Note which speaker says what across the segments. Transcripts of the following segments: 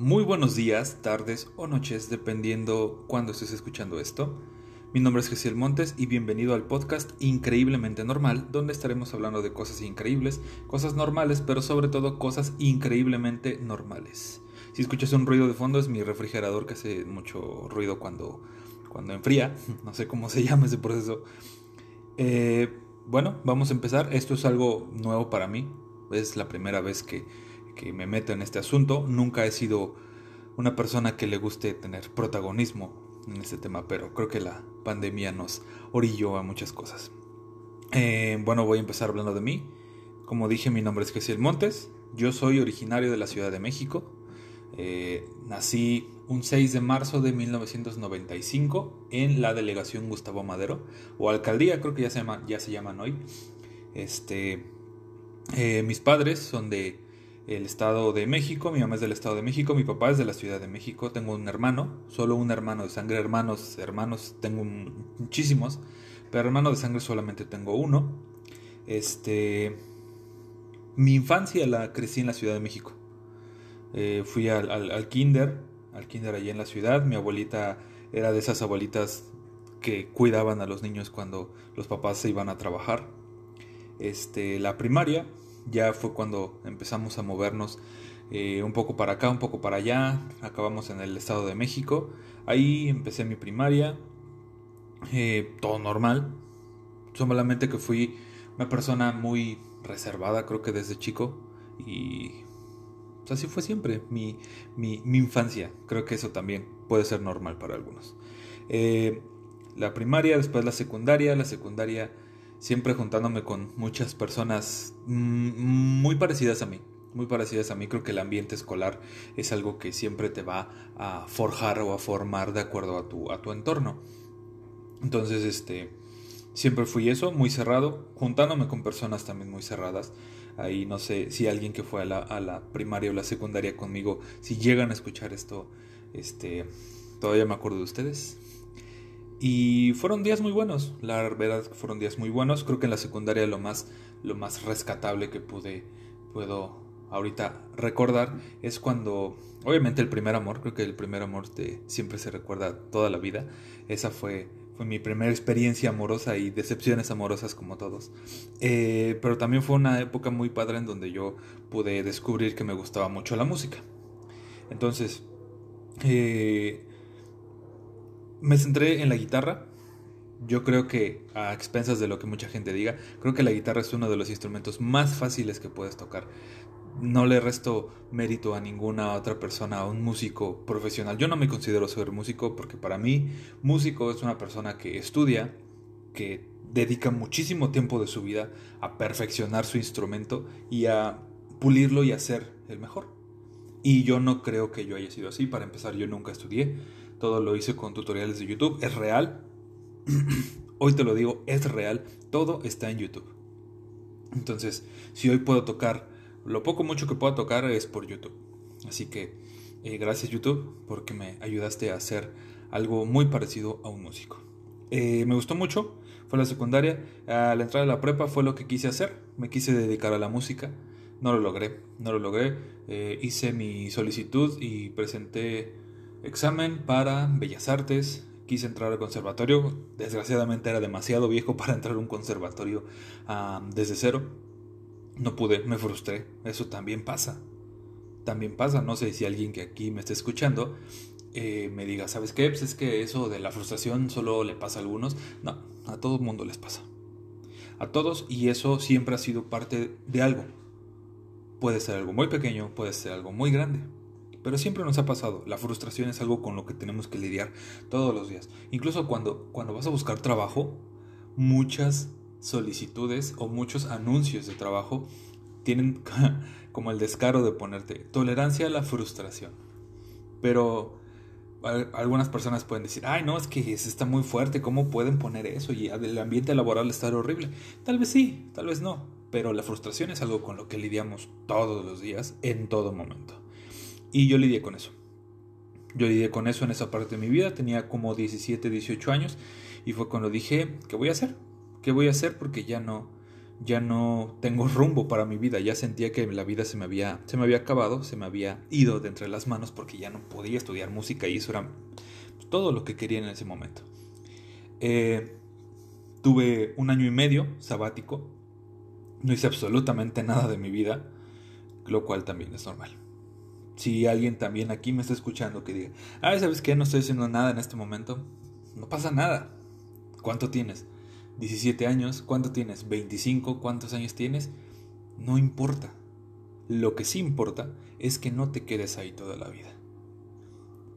Speaker 1: Muy buenos días, tardes o noches, dependiendo cuándo estés escuchando esto. Mi nombre es Gesiel Montes y bienvenido al podcast Increíblemente Normal, donde estaremos hablando de cosas increíbles, cosas normales, pero sobre todo cosas increíblemente normales. Si escuchas un ruido de fondo es mi refrigerador que hace mucho ruido cuando, cuando enfría, no sé cómo se llama ese proceso. Eh, bueno, vamos a empezar. Esto es algo nuevo para mí, es la primera vez que que me meto en este asunto. Nunca he sido una persona que le guste tener protagonismo en este tema, pero creo que la pandemia nos orilló a muchas cosas. Eh, bueno, voy a empezar hablando de mí. Como dije, mi nombre es Gesiel Montes. Yo soy originario de la Ciudad de México. Eh, nací un 6 de marzo de 1995 en la delegación Gustavo Madero, o alcaldía, creo que ya se, llama, ya se llaman hoy. Este, eh, mis padres son de el Estado de México, mi mamá es del Estado de México, mi papá es de la Ciudad de México, tengo un hermano, solo un hermano de sangre, hermanos, hermanos tengo muchísimos, pero hermano de sangre solamente tengo uno. Este, mi infancia la crecí en la Ciudad de México. Eh, fui al, al, kinder, al kinder allí en la ciudad, mi abuelita era de esas abuelitas que cuidaban a los niños cuando los papás se iban a trabajar. Este, la primaria ya fue cuando empezamos a movernos eh, un poco para acá, un poco para allá. Acabamos en el Estado de México. Ahí empecé mi primaria. Eh, todo normal. Solamente que fui una persona muy reservada, creo que desde chico. Y pues, así fue siempre mi, mi, infancia. Creo que eso también puede ser normal para algunos. Eh, la primaria, después la secundaria. La secundaria siempre juntándome con muchas personas mm, muy parecidas a mí. Muy parecidas a mí, creo que el ambiente escolar es algo que siempre te va a forjar o a formar de acuerdo a tu, a tu entorno. Entonces, este, siempre fui eso, muy cerrado, juntándome con personas también muy cerradas. Ahí no sé si alguien que fue a la, a la primaria o la secundaria conmigo, si llegan a escuchar esto, este, todavía me acuerdo de ustedes. Y fueron días muy buenos, la verdad fueron días muy buenos. Creo que en la secundaria lo más, lo más rescatable que pude, puedo ahorita recordar es cuando, obviamente el primer amor, creo que el primer amor siempre se recuerda toda la vida. Esa fue, fue mi primera experiencia amorosa y decepciones amorosas como todos. Eh, pero también fue una época muy padre en donde yo pude descubrir que me gustaba mucho la música. Entonces, eh, me centré en la guitarra. Yo creo que, a expensas de lo que mucha gente diga, creo que la guitarra es uno de los instrumentos más fáciles que puedes tocar. No le resto mérito a ninguna otra persona, a un músico profesional. Yo no me considero ser músico porque para mí músico es una persona que estudia, que dedica muchísimo tiempo de su vida a perfeccionar su instrumento y a pulirlo y hacer el mejor. Y yo no creo que yo haya sido así. Para empezar, yo nunca estudié todo lo hice con tutoriales de YouTube, es real. hoy te lo digo, es real, todo está en YouTube. Entonces, si hoy puedo tocar, lo poco mucho que pueda tocar es por YouTube. Así que eh, gracias YouTube porque me ayudaste a hacer algo muy parecido a un músico. Eh, me gustó mucho, fue la secundaria, a la entrada de la prepa fue lo que quise hacer, me quise dedicar a la música, no lo logré, no lo logré, eh, hice mi solicitud y presenté Examen para Bellas Artes. Quise entrar al conservatorio. Desgraciadamente era demasiado viejo para entrar a un conservatorio desde cero. No pude, me frustré. Eso también pasa. También pasa. No sé si alguien que aquí me esté escuchando eh, me diga, ¿sabes qué? Pues es que eso de la frustración solo le pasa a algunos. No, a todo el mundo les pasa. A todos y eso siempre ha sido parte de algo. Puede ser algo muy pequeño, puede ser algo muy grande. Pero siempre nos ha pasado. La frustración es algo con lo que tenemos que lidiar todos los días. Incluso cuando, cuando vas a buscar trabajo, muchas solicitudes o muchos anuncios de trabajo tienen como el descaro de ponerte tolerancia a la frustración. Pero algunas personas pueden decir, ay, no, es que está muy fuerte, ¿cómo pueden poner eso? Y el ambiente laboral está horrible. Tal vez sí, tal vez no. Pero la frustración es algo con lo que lidiamos todos los días, en todo momento. Y yo lidié con eso. Yo lidié con eso en esa parte de mi vida, tenía como 17, 18 años y fue cuando dije, ¿qué voy a hacer? ¿Qué voy a hacer? Porque ya no, ya no tengo rumbo para mi vida, ya sentía que la vida se me había, se me había acabado, se me había ido de entre las manos porque ya no podía estudiar música y eso era todo lo que quería en ese momento. Eh, tuve un año y medio sabático, no hice absolutamente nada de mi vida, lo cual también es normal. Si alguien también aquí me está escuchando que diga, ah, ¿sabes qué? No estoy haciendo nada en este momento, no pasa nada. ¿Cuánto tienes? 17 años, ¿cuánto tienes? 25, ¿cuántos años tienes? No importa. Lo que sí importa es que no te quedes ahí toda la vida.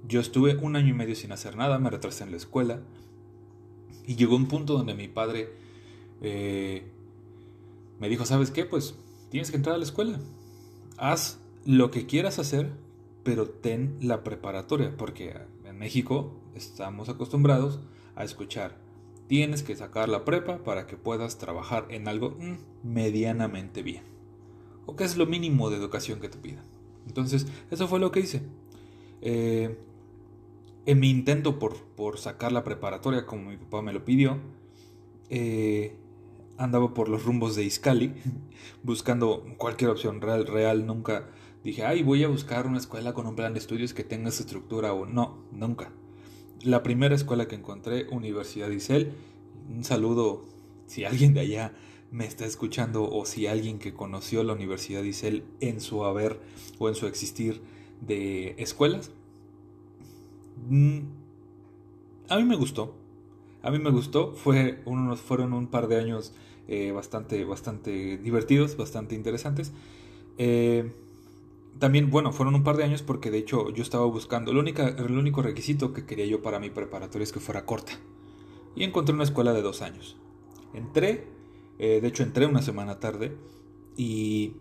Speaker 1: Yo estuve un año y medio sin hacer nada, me retrasé en la escuela y llegó un punto donde mi padre eh, me dijo, ¿sabes qué? Pues tienes que entrar a la escuela. Haz lo que quieras hacer, pero ten la preparatoria, porque en México estamos acostumbrados a escuchar tienes que sacar la prepa para que puedas trabajar en algo mm, medianamente bien. O que es lo mínimo de educación que te pidan. Entonces, eso fue lo que hice. Eh, en mi intento por, por, sacar la preparatoria como mi papá me lo pidió, eh, andaba por los rumbos de Iscali, buscando cualquier opción real, real, nunca dije, ay, voy a buscar una escuela con un plan de estudios que tenga esa estructura o no, nunca la primera escuela que encontré, Universidad Isel. Un saludo si alguien de allá me está escuchando o si alguien que conoció la Universidad Isel en su haber o en su existir de escuelas. Mm, a mí me gustó. A mí me gustó. Fue unos, fueron un par de años eh, bastante, bastante divertidos, bastante interesantes. Eh, también, bueno, fueron un par de años porque de hecho yo estaba buscando, el, única, el único requisito que quería yo para mi preparatoria es que fuera corta. Y encontré una escuela de dos años. Entré, eh, de hecho entré una semana tarde y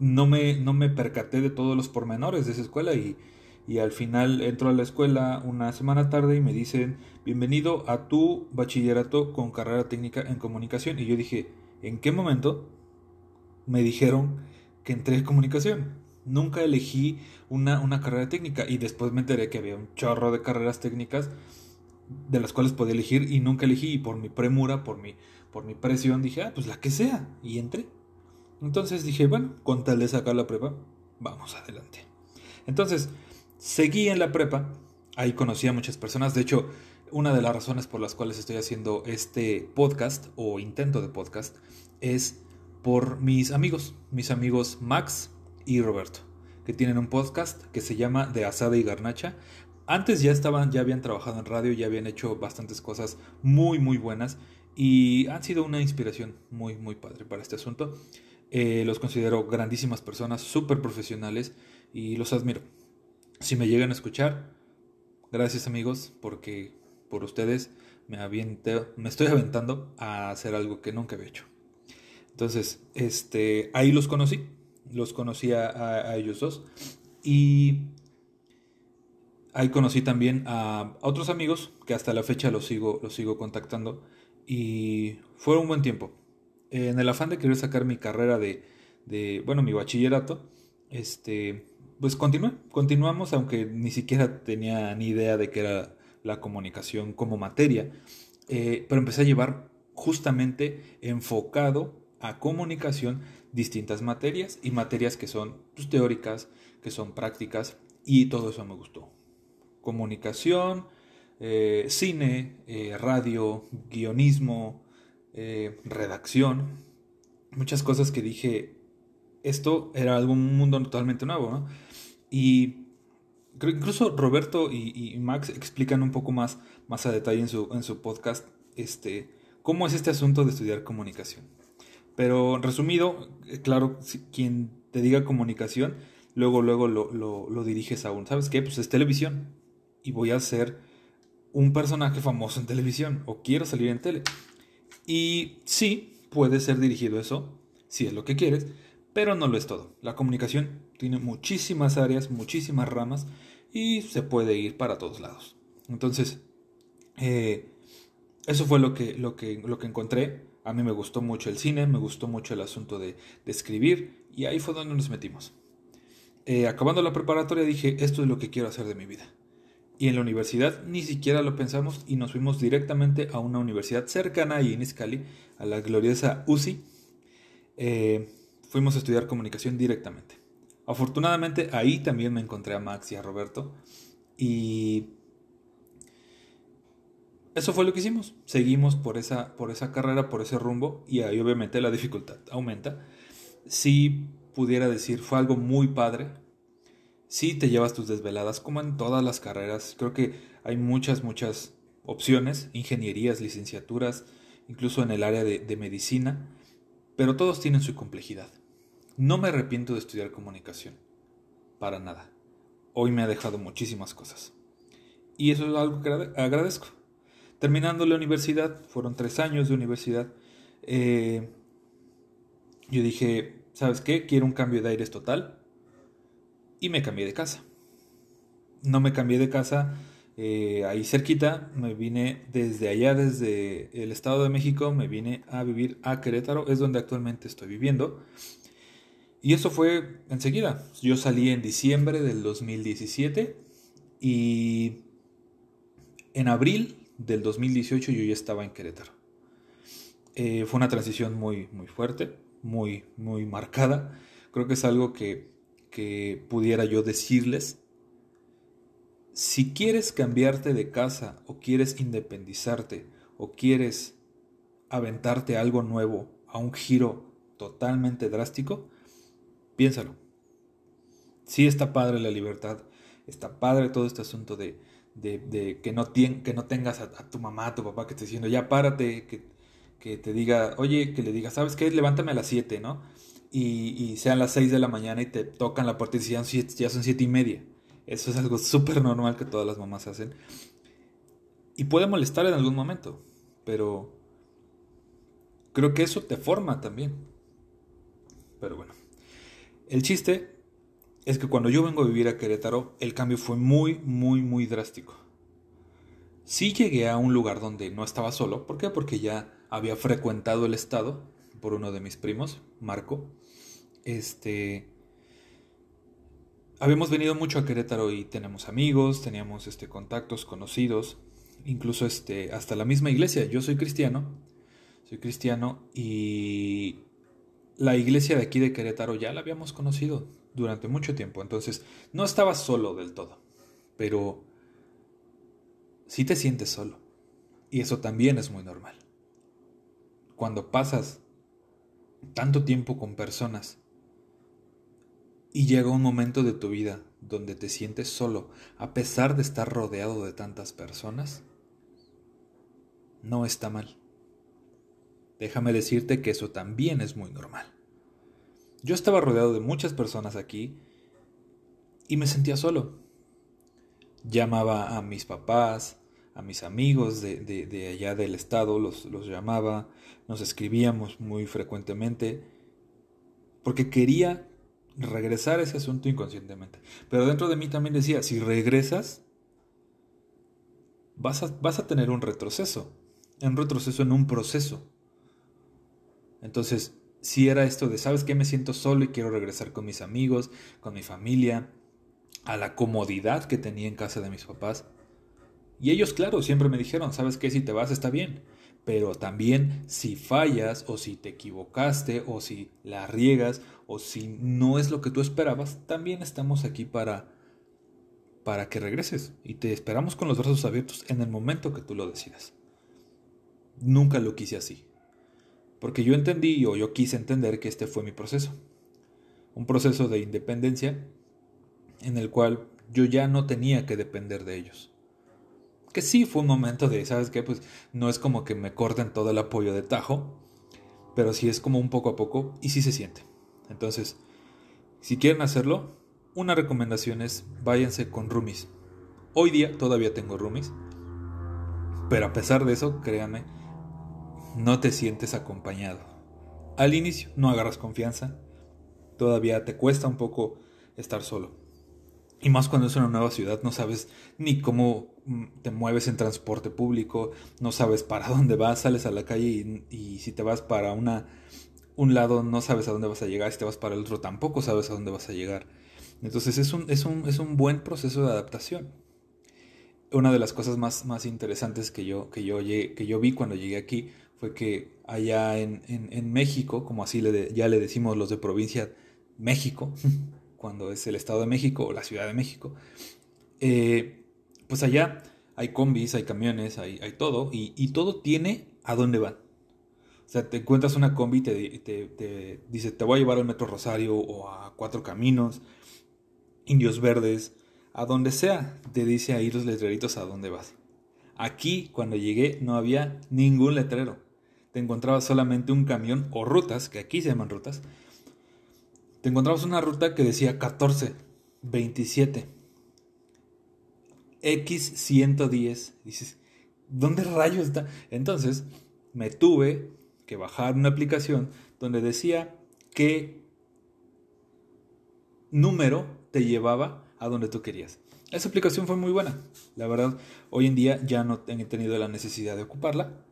Speaker 1: no me, no me percaté de todos los pormenores de esa escuela y, y al final entro a la escuela una semana tarde y me dicen bienvenido a tu bachillerato con carrera técnica en comunicación y yo dije, ¿en qué momento me dijeron que entré en comunicación. Nunca elegí una, una carrera técnica y después me enteré que había un chorro de carreras técnicas de las cuales podía elegir y nunca elegí y por mi premura, por mi, por mi presión dije, ah, pues la que sea y entré. Entonces dije, bueno, con tal de sacar la prepa, vamos adelante. Entonces, seguí en la prepa, ahí conocí a muchas personas, de hecho, una de las razones por las cuales estoy haciendo este podcast o intento de podcast es por mis amigos, mis amigos Max y Roberto, que tienen un podcast que se llama De Asada y Garnacha. Antes ya estaban, ya habían trabajado en radio, ya habían hecho bastantes cosas muy, muy buenas y han sido una inspiración muy, muy padre para este asunto. Eh, los considero grandísimas personas, súper profesionales y los admiro. Si me llegan a escuchar, gracias amigos, porque por ustedes me, me estoy aventando a hacer algo que nunca había hecho. Entonces, este, ahí los conocí, los conocí a, ellos dos. Y ahí conocí también a, otros amigos que hasta la fecha los sigo, los sigo contactando. Y fue un buen tiempo. En el afán de querer sacar mi carrera de, de bueno, mi bachillerato, este, pues continué, continuamos, aunque ni siquiera tenía ni idea de qué era la comunicación como materia, eh, pero empecé a llevar justamente enfocado a comunicación distintas materias y materias que son pues, teóricas, que son prácticas y todo eso me gustó. Comunicación, eh, cine, eh, radio, guionismo, eh, redacción, muchas cosas que dije, esto era algún mundo totalmente nuevo. Y creo incluso Roberto y, Max explican un poco más, más a detalle en su, en su podcast este, cómo es este asunto de estudiar comunicación. Pero resumido, eh, claro, quien te diga comunicación, luego, luego lo, lo, diriges a un, ¿sabes qué? Pues es televisión. Y voy a ser un personaje famoso en televisión. O quiero salir en tele. Y sí, puede ser dirigido eso, si es lo que quieres, pero no lo es todo. La comunicación tiene muchísimas áreas, muchísimas ramas y se puede ir para todos lados. Entonces, eh, eso fue lo que, lo que, lo que encontré. A mí me gustó mucho el cine, me gustó mucho el asunto de, escribir y ahí fue donde nos metimos. Eh, acabando la preparatoria dije, esto es lo que quiero hacer de mi vida. Y en la universidad ni siquiera lo pensamos y nos fuimos directamente a una universidad cercana ahí en Iscali, a la gloriosa UCI. Eh, fuimos a estudiar comunicación directamente. Afortunadamente ahí también me encontré a Max y a Roberto y eso fue lo que hicimos. Seguimos por esa, por esa carrera, por ese rumbo y ahí obviamente la dificultad aumenta. Si pudiera decir, fue algo muy padre. Si te llevas tus desveladas, como en todas las carreras. Creo que hay muchas, muchas opciones, ingenierías, licenciaturas, incluso en el área de, de medicina, pero todos tienen su complejidad. No me arrepiento de estudiar comunicación, para nada. Hoy me ha dejado muchísimas cosas. Y eso es algo que agradezco. Terminando la universidad, fueron tres años de universidad, eh, yo dije, ¿sabes qué? Quiero un cambio de aires total. Y me cambié de casa. No me cambié de casa eh, ahí cerquita, me vine desde allá, desde el Estado de México, me vine a vivir a Querétaro, es donde actualmente estoy viviendo. Y eso fue enseguida. Yo salí en diciembre del 2017 y en abril del 2018 yo ya estaba en Querétaro. Eh, fue una transición muy, muy fuerte, muy, muy marcada. Creo que es algo que, que pudiera yo decirles. Si quieres cambiarte de casa o quieres independizarte o quieres aventarte algo nuevo, a un giro totalmente drástico, piénsalo. Sí está padre la libertad, está padre todo este asunto de, de, que, no que no tengas a, tu mamá, a tu papá que te diciendo, ya párate, que, te diga, oye, que le diga, ¿sabes qué? Levántame a las 7, ¿no? Y, y, sean las 6 de la mañana y te tocan la puerta y ya, ya son 7 y media. Eso es algo súper normal que todas las mamás hacen. Y puede molestar en algún momento, pero creo que eso te forma también. Pero bueno, el chiste es que cuando yo vengo a vivir a Querétaro, el cambio fue muy, muy, muy drástico. Sí llegué a un lugar donde no estaba solo. ¿Por qué? Porque ya había frecuentado el estado por uno de mis primos, Marco. Este. Habíamos venido mucho a Querétaro y tenemos amigos, teníamos este, contactos, conocidos, incluso este, hasta la misma iglesia. Yo soy cristiano, soy cristiano y la iglesia de aquí de Querétaro ya la habíamos conocido durante mucho tiempo, entonces no estaba solo del todo, pero sí te sientes solo. Y eso también es muy normal. Cuando pasas tanto tiempo con personas y llega un momento de tu vida donde te sientes solo a pesar de estar rodeado de tantas personas, no está mal. Déjame decirte que eso también es muy normal. Yo estaba rodeado de muchas personas aquí y me sentía solo. Llamaba a mis papás, a mis amigos de, allá del estado, los, los llamaba, nos escribíamos muy frecuentemente, porque quería regresar a ese asunto inconscientemente. Pero dentro de mí también decía, si regresas, vas vas a tener un retroceso, un retroceso en un proceso. Entonces, si era esto de, ¿sabes qué? Me siento solo y quiero regresar con mis amigos, con mi familia, a la comodidad que tenía en casa de mis papás. Y ellos, claro, siempre me dijeron, ¿sabes qué? Si te vas está bien, pero también si fallas o si te equivocaste o si la riegas o si no es lo que tú esperabas, también estamos aquí para para que regreses y te esperamos con los brazos abiertos en el momento que tú lo decidas. Nunca lo quise así. Porque yo entendí o yo quise entender que este fue mi proceso. Un proceso de independencia en el cual yo ya no tenía que depender de ellos. Que sí fue un momento de, ¿sabes qué? Pues no es como que me corten todo el apoyo de tajo, pero sí es como un poco a poco y sí se siente. Entonces, si quieren hacerlo, una recomendación es váyanse con roomies. Hoy día todavía tengo roomies, pero a pesar de eso, créanme, no te sientes acompañado. Al inicio no agarras confianza, todavía te cuesta un poco estar solo. Y más cuando es una nueva ciudad, no sabes ni cómo mm, te mueves en transporte público, no sabes para dónde vas, sales a la calle y, si te vas para una, un lado no sabes a dónde vas a llegar, si te vas para el otro tampoco sabes a dónde vas a llegar. Entonces es un, es un, es un buen proceso de adaptación. una de las cosas más, más interesantes que yo, que, yo que yo vi cuando llegué aquí fue que allá en, en, México, como así le ya le decimos los de provincia México, cuando es el Estado de México o la Ciudad de México, eh, pues allá hay combis, hay camiones, hay, hay todo, y, y, todo tiene a dónde van. O sea, te encuentras una combi y te, te, te, dice, te voy a llevar al Metro Rosario o a Cuatro Caminos, Indios Verdes, a donde sea, te dice ahí los letreritos a dónde vas. Aquí, cuando llegué, no había ningún letrero. Te encontrabas solamente un camión o rutas, que aquí se llaman rutas, te encontrabas una ruta que decía 14, 27, X110. Dices, ¿dónde rayos está? Entonces me tuve que bajar una aplicación donde decía qué número te llevaba a donde tú querías. Esa aplicación fue muy buena. La verdad, hoy en día ya no he tenido la necesidad de ocuparla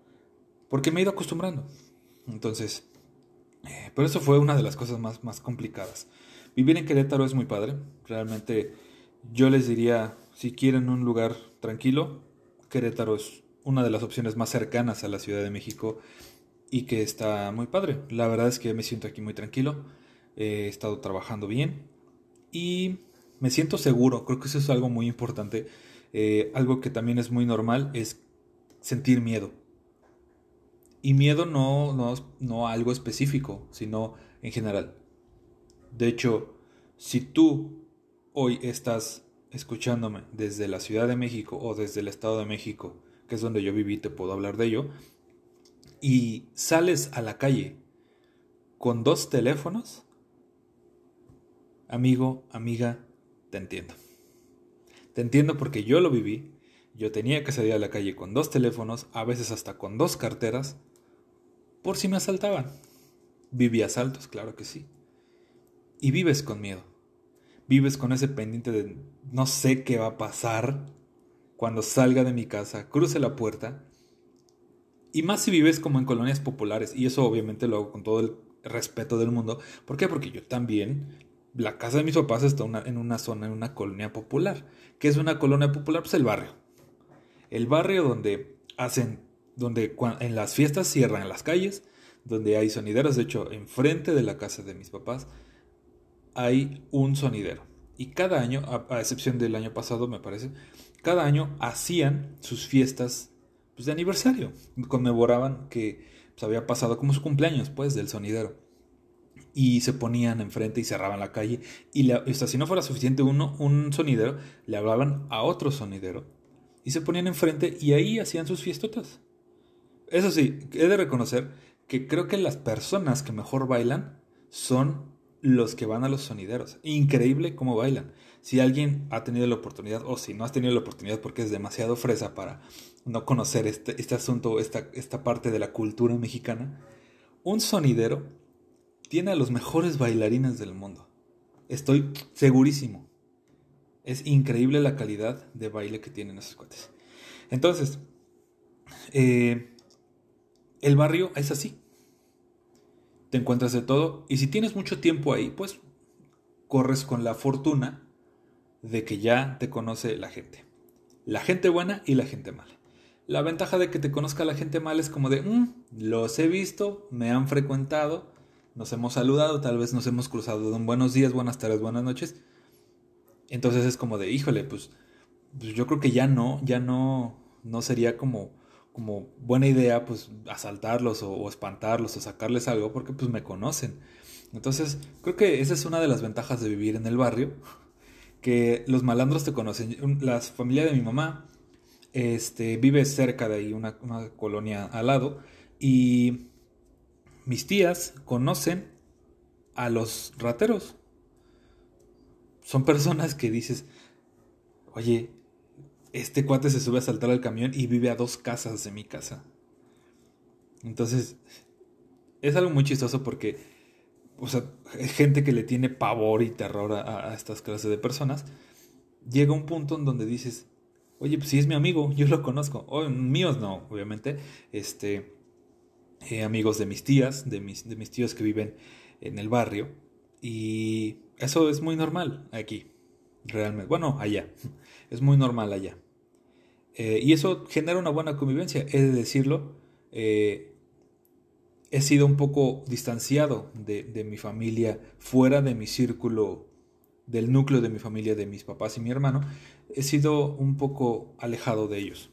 Speaker 1: porque me he ido acostumbrando. Entonces, eh, pero eso fue una de las cosas más, más complicadas. Vivir en Querétaro es muy padre. Realmente yo les diría, si quieren un lugar tranquilo, Querétaro es una de las opciones más cercanas a la Ciudad de México y que está muy padre. La verdad es que me siento aquí muy tranquilo. He estado trabajando bien y me siento seguro. Creo que eso es algo muy importante. Eh, algo que también es muy normal es sentir miedo. Y miedo no, no, no a algo específico, sino en general. De hecho, si tú hoy estás escuchándome desde la Ciudad de México o desde el Estado de México, que es donde yo viví, te puedo hablar de ello, y sales a la calle con dos teléfonos, amigo, amiga, te entiendo. Te entiendo porque yo lo viví, yo tenía que salir a la calle con dos teléfonos, a veces hasta con dos carteras, por si me asaltaban. Viví asaltos, claro que sí. Y vives con miedo. Vives con ese pendiente de no sé qué va a pasar cuando salga de mi casa, cruce la puerta. Y más si vives como en colonias populares. Y eso obviamente lo hago con todo el respeto del mundo. ¿Por qué? Porque yo también, la casa de mis papás está en una zona, en una colonia popular. ¿Qué es una colonia popular? Pues el barrio. El barrio donde hacen donde en las fiestas cierran las calles, donde hay sonideros. De hecho, enfrente de la casa de mis papás hay un sonidero. Y cada año, a, excepción del año pasado, me parece, cada año hacían sus fiestas pues, de aniversario. Conmemoraban que pues, había pasado como su cumpleaños, pues, del sonidero. Y se ponían enfrente y cerraban la calle. Y la, si no fuera suficiente uno, un sonidero, le hablaban a otro sonidero. Y se ponían enfrente y ahí hacían sus fiestotas. Eso sí, he de reconocer que creo que las personas que mejor bailan son los que van a los sonideros. Increíble cómo bailan. Si alguien ha tenido la oportunidad, o si no has tenido la oportunidad porque es demasiado fresa para no conocer este, este asunto, esta, esta parte de la cultura mexicana, un sonidero tiene a los mejores bailarines del mundo. Estoy segurísimo. Es increíble la calidad de baile que tienen esos cuates. Entonces, eh, el barrio es así. Te encuentras de todo y si tienes mucho tiempo ahí, pues corres con la fortuna de que ya te conoce la gente. La gente buena y la gente mala. La ventaja de que te conozca la gente mala es como de, mm, los he visto, me han frecuentado, nos hemos saludado, tal vez nos hemos cruzado de un buenos días, buenas tardes, buenas noches. Entonces es como de, híjole, pues, pues yo creo que ya no, ya no, no sería como como buena idea pues asaltarlos o, espantarlos o sacarles algo porque pues me conocen. Entonces creo que esa es una de las ventajas de vivir en el barrio, que los malandros te conocen. La familia de mi mamá este, vive cerca de ahí, una, una colonia al lado, y mis tías conocen a los rateros. Son personas que dices, oye, este cuate se sube a saltar al camión y vive a dos casas de mi casa. Entonces, es algo muy chistoso porque, o sea, gente que le tiene pavor y terror a, estas clases de personas, llega un punto en donde dices, oye, pues si es mi amigo, yo lo conozco. Míos no, obviamente. Este, eh, amigos de mis tías, de mis, de mis tíos que viven en el barrio. Y eso es muy normal aquí, realmente. Bueno, allá. Es muy normal allá. Eh, y eso genera una buena convivencia, he de decirlo. Eh, he sido un poco distanciado de, de, mi familia, fuera de mi círculo, del núcleo de mi familia, de mis papás y mi hermano. He sido un poco alejado de ellos.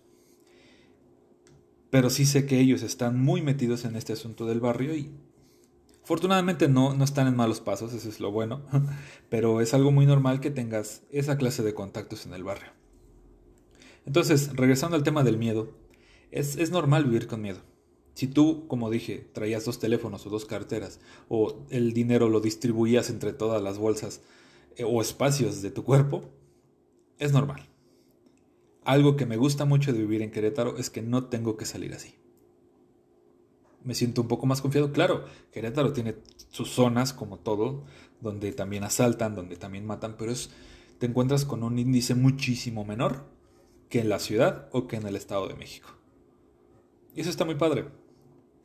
Speaker 1: Pero sí sé que ellos están muy metidos en este asunto del barrio y Afortunadamente no, no están en malos pasos, eso es lo bueno, pero es algo muy normal que tengas esa clase de contactos en el barrio. Entonces, regresando al tema del miedo, es, es normal vivir con miedo. Si tú, como dije, traías dos teléfonos o dos carteras, o el dinero lo distribuías entre todas las bolsas eh, o espacios de tu cuerpo, es normal. Algo que me gusta mucho de vivir en Querétaro es que no tengo que salir así me siento un poco más confiado. Claro, Querétaro tiene sus zonas, como todo, donde también asaltan, donde también matan, pero es, te encuentras con un índice muchísimo menor que en la ciudad o que en el Estado de México. Y eso está muy padre.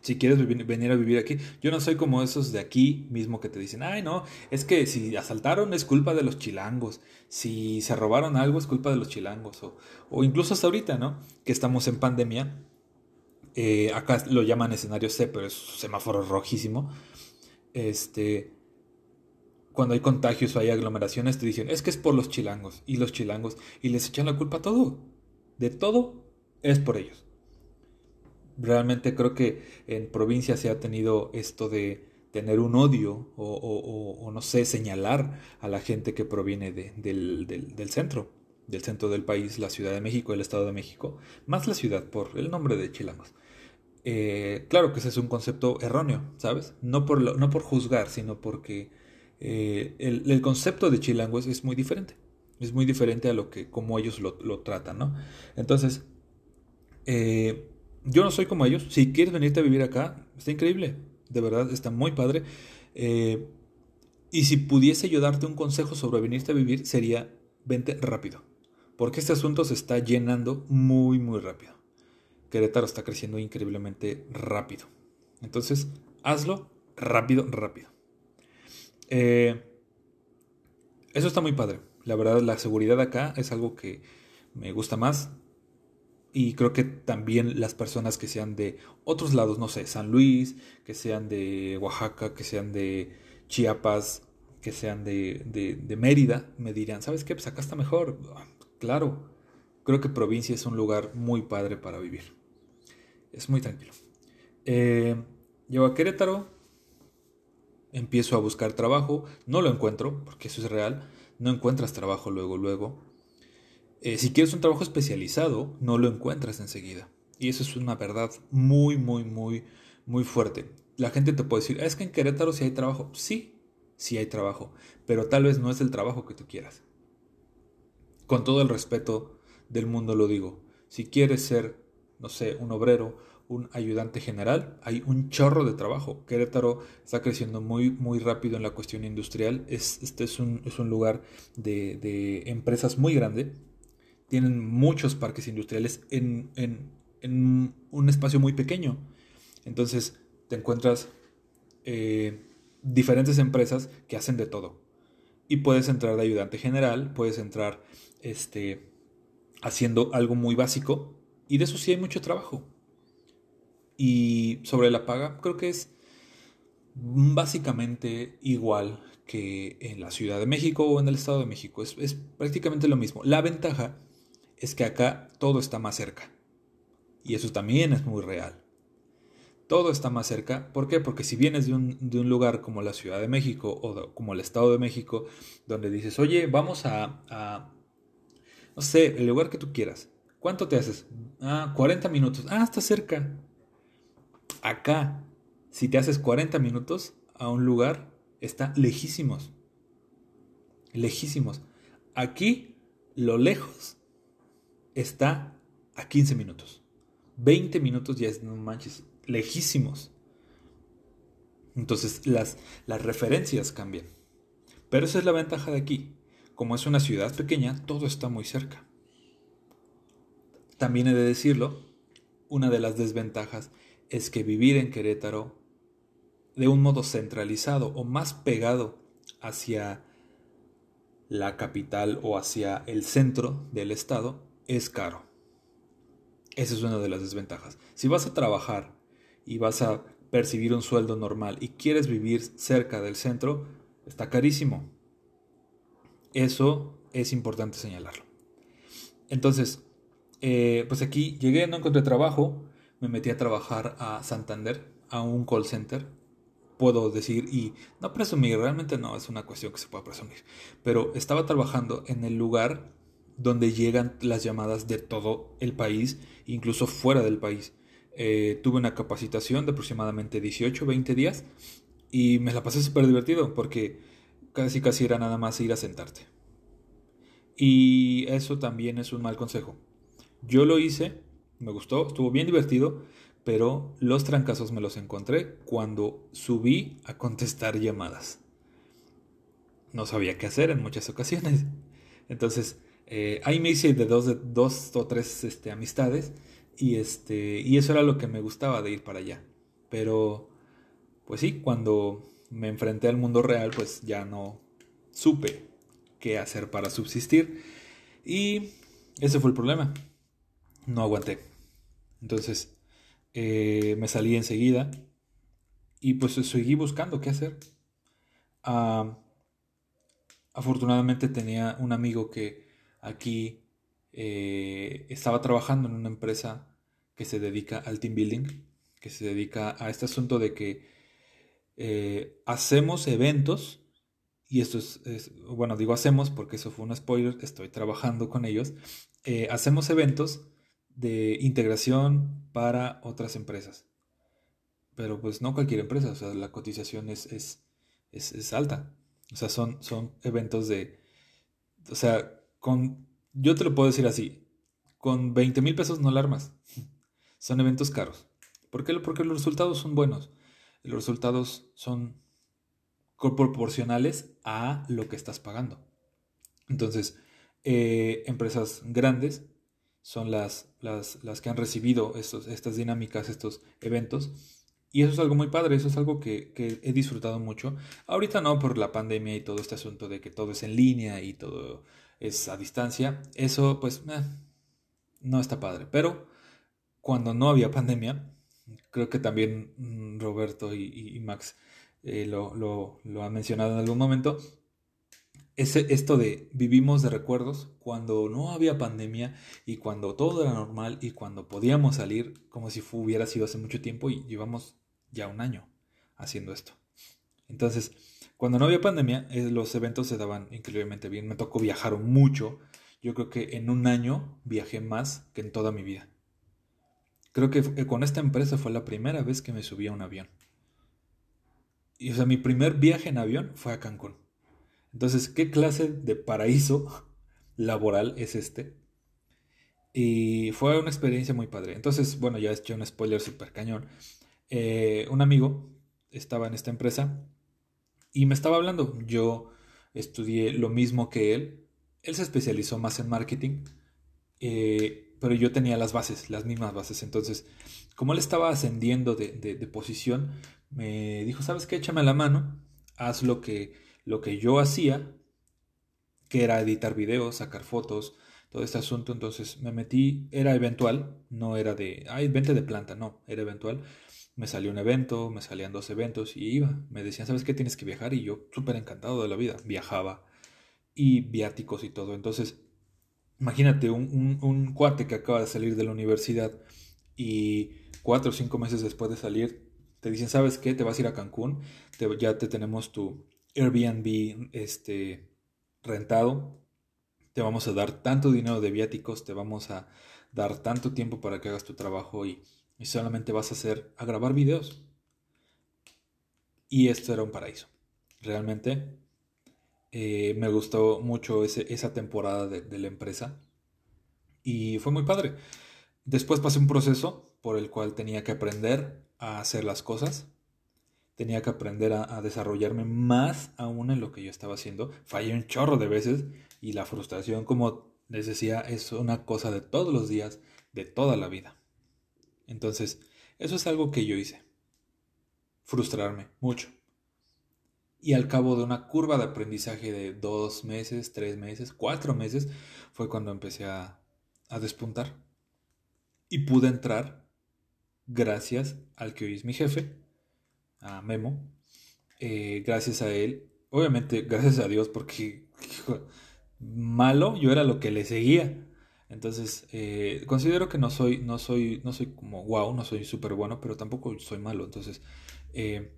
Speaker 1: Si quieres venir a vivir aquí, yo no soy como esos de aquí mismo que te dicen, ay no, es que si asaltaron es culpa de los chilangos, si se robaron algo es culpa de los chilangos, o, o incluso hasta ahorita, ¿no? Que estamos en pandemia, eh, acá lo llaman escenario C, pero es semáforo rojísimo. Este, cuando hay contagios o hay aglomeraciones, te dicen, es que es por los chilangos y los chilangos, y les echan la culpa a todo. De todo es por ellos. Realmente creo que en provincia se ha tenido esto de tener un odio o, no sé, señalar a la gente que proviene del, centro, del centro del país, la Ciudad de México, el Estado de México, más la ciudad por el nombre de chilangos. Eh, claro que ese es un concepto erróneo, ¿sabes? No por, no por juzgar, sino porque eh, el, concepto de chilangos es muy diferente. Es muy diferente a lo que, como ellos lo, tratan, ¿no? Entonces, eh, yo no soy como ellos. Si quieres venirte a vivir acá, está increíble. De verdad, está muy padre. y si pudiese yo darte un consejo sobre venirte a vivir, sería vente rápido. Porque este asunto se está llenando muy, muy rápido. Querétaro está creciendo increíblemente rápido. Entonces, hazlo rápido, rápido. Eh, eso está muy padre. La verdad, la seguridad acá es algo que me gusta más. Y creo que también las personas que sean de otros lados, no sé, San Luis, que sean de Oaxaca, que sean de Chiapas, que sean de, de Mérida, me dirían, ¿sabes qué? Pues acá está mejor. Claro, creo que provincia es un lugar muy padre para vivir es muy tranquilo. Eh, llego a Querétaro, empiezo a buscar trabajo, no lo encuentro, porque eso es real, no encuentras trabajo luego, luego. Eh, si quieres un trabajo especializado, no lo encuentras enseguida. Y eso es una verdad muy, muy, muy, muy fuerte. La gente te puede decir, es que en Querétaro sí hay trabajo. Sí, sí hay trabajo, pero tal vez no es el trabajo que tú quieras. Con todo el respeto del mundo lo digo. Si quieres ser no sé, un obrero, un ayudante general, hay un chorro de trabajo. Querétaro está creciendo muy, muy rápido en la cuestión industrial. Es, este es un, lugar de, empresas muy grande. Tienen muchos parques industriales en, un espacio muy pequeño. Entonces te encuentras eh, diferentes empresas que hacen de todo. Y puedes entrar de ayudante general, puedes entrar este, haciendo algo muy básico y de eso sí hay mucho trabajo. Y sobre la paga, creo que es básicamente igual que en la Ciudad de México o en el Estado de México. Es, es, prácticamente lo mismo. La ventaja es que acá todo está más cerca. Y eso también es muy real. Todo está más cerca. ¿Por qué? Porque si vienes de un, de un lugar como la Ciudad de México o como el Estado de México, donde dices, oye, vamos a, a no sé, el lugar que tú quieras. ¿Cuánto te haces? Ah, 40 minutos. Ah, está cerca. Acá, si te haces 40 minutos a un lugar, está lejísimos. Lejísimos. Aquí, lo lejos, está a 15 minutos. 20 minutos ya es, no manches, lejísimos. Entonces las, las referencias cambian. Pero esa es la ventaja de aquí. Como es una ciudad pequeña, todo está muy cerca. También he de decirlo, una de las desventajas es que vivir en Querétaro de un modo centralizado o más pegado hacia la capital o hacia el centro del estado es caro. Esa es una de las desventajas. Si vas a trabajar y vas a percibir un sueldo normal y quieres vivir cerca del centro, está carísimo. Eso es importante señalarlo. Entonces, eh, pues aquí llegué, no encontré trabajo, me metí a trabajar a Santander, a un call center, puedo decir, y no presumir, realmente no es una cuestión que se pueda presumir, pero estaba trabajando en el lugar donde llegan las llamadas de todo el país, incluso fuera del país. Eh, tuve una capacitación de aproximadamente 18 20 días y me la pasé súper divertido porque casi casi era nada más ir a sentarte. Y eso también es un mal consejo. Yo lo hice, me gustó, estuvo bien divertido, pero los trancazos me los encontré cuando subí a contestar llamadas. No sabía qué hacer en muchas ocasiones. Entonces, eh, ahí me hice de dos, de dos o tres este, amistades y, este, y eso era lo que me gustaba de ir para allá. Pero, pues sí, cuando me enfrenté al mundo real, pues ya no supe qué hacer para subsistir. Y ese fue el problema. No aguanté. Entonces, eh, me salí enseguida y pues seguí buscando qué hacer. Afortunadamente tenía un amigo que aquí eh, estaba trabajando en una empresa que se dedica al team building, que se dedica a este asunto de que eh, hacemos eventos, y esto es, bueno, digo hacemos porque eso fue un spoiler, estoy trabajando con ellos, hacemos eventos de integración para otras empresas. Pero pues no cualquier empresa, o sea, la cotización es, es, es, alta. O sea, son, son eventos de... O sea, con... Yo te lo puedo decir así, con 20 mil pesos no alarmas. Son eventos caros. ¿Por qué? Porque los resultados son buenos. Los resultados son proporcionales a lo que estás pagando. Entonces, eh, empresas grandes son las, las, que han recibido estos, estas dinámicas, estos eventos. Y eso es algo muy padre, eso es algo que, he disfrutado mucho. Ahorita no por la pandemia y todo este asunto de que todo es en línea y todo es a distancia. Eso pues eh, no está padre. Pero cuando no había pandemia, creo que también mm, Roberto y, Max eh, lo, lo, lo han mencionado en algún momento, esto de vivimos de recuerdos cuando no había pandemia y cuando todo era normal y cuando podíamos salir como si hubiera sido hace mucho tiempo y llevamos ya un año haciendo esto. Entonces, cuando no había pandemia, eh, los eventos se daban increíblemente bien. Me tocó viajar mucho. Yo creo que en un año viajé más que en toda mi vida. Creo que con esta empresa fue la primera vez que me subí a un avión. Y o sea, mi primer viaje en avión fue a Cancún. Entonces, ¿qué clase de paraíso laboral es este? Y fue una experiencia muy padre. Entonces, bueno, ya he hecho un spoiler súper cañón. Eh, un amigo estaba en esta empresa y me estaba hablando. Yo estudié lo mismo que él. Él se especializó más en marketing, eh, pero yo tenía las bases, las mismas bases. Entonces, como él estaba ascendiendo de, de posición, me dijo, ¿sabes qué? Échame la mano, haz lo que lo que yo hacía, que era editar videos, sacar fotos, todo este asunto, entonces me metí, era eventual, no era de, ay, vente de planta, no, era eventual. Me salió un evento, me salían dos eventos y iba. Me decían, ¿sabes qué? Tienes que viajar y yo súper encantado de la vida. Viajaba y viáticos y todo. Entonces, imagínate un, un, cuate que acaba de salir de la universidad y cuatro o cinco meses después de salir te dicen, ¿sabes qué? Te vas a ir a Cancún, ya te tenemos tu, Airbnb este, rentado, te vamos a dar tanto dinero de viáticos, te vamos a dar tanto tiempo para que hagas tu trabajo y, solamente vas a hacer a grabar videos. Y esto era un paraíso. Realmente eh, me gustó mucho esa temporada de, de la empresa y fue muy padre. Después pasé un proceso por el cual tenía que aprender a hacer las cosas tenía que aprender a, desarrollarme más aún en lo que yo estaba haciendo. Fallé un chorro de veces y la frustración, como les decía, es una cosa de todos los días, de toda la vida. Entonces, eso es algo que yo hice. Frustrarme mucho. Y al cabo de una curva de aprendizaje de dos meses, tres meses, cuatro meses, fue cuando empecé a, a despuntar. y pude entrar gracias al que hoy es mi jefe, a Memo. Eh, gracias a él, obviamente gracias a Dios porque malo yo era lo que le seguía. Entonces, eh, considero que no soy, no soy, no soy como wow, no soy súper bueno, pero tampoco soy malo. Entonces, eh,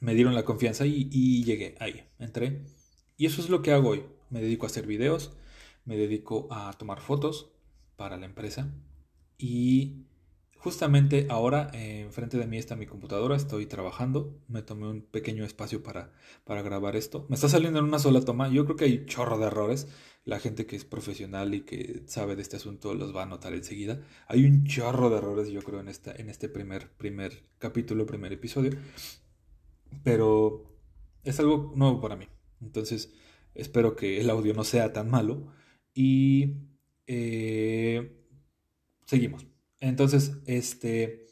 Speaker 1: me dieron la confianza y, y, llegué ahí, entré. Y eso es lo que hago hoy. Me dedico a hacer videos, me dedico a tomar fotos para la empresa y Justamente ahora eh, enfrente de mí está mi computadora, estoy trabajando, me tomé un pequeño espacio para, para grabar esto. Me está saliendo en una sola toma, yo creo que hay chorro de errores, la gente que es profesional y que sabe de este asunto los va a notar enseguida. Hay un chorro de errores yo creo en, esta, en este primer, primer capítulo, primer episodio, pero es algo nuevo para mí, entonces espero que el audio no sea tan malo y eh, seguimos. Entonces, este,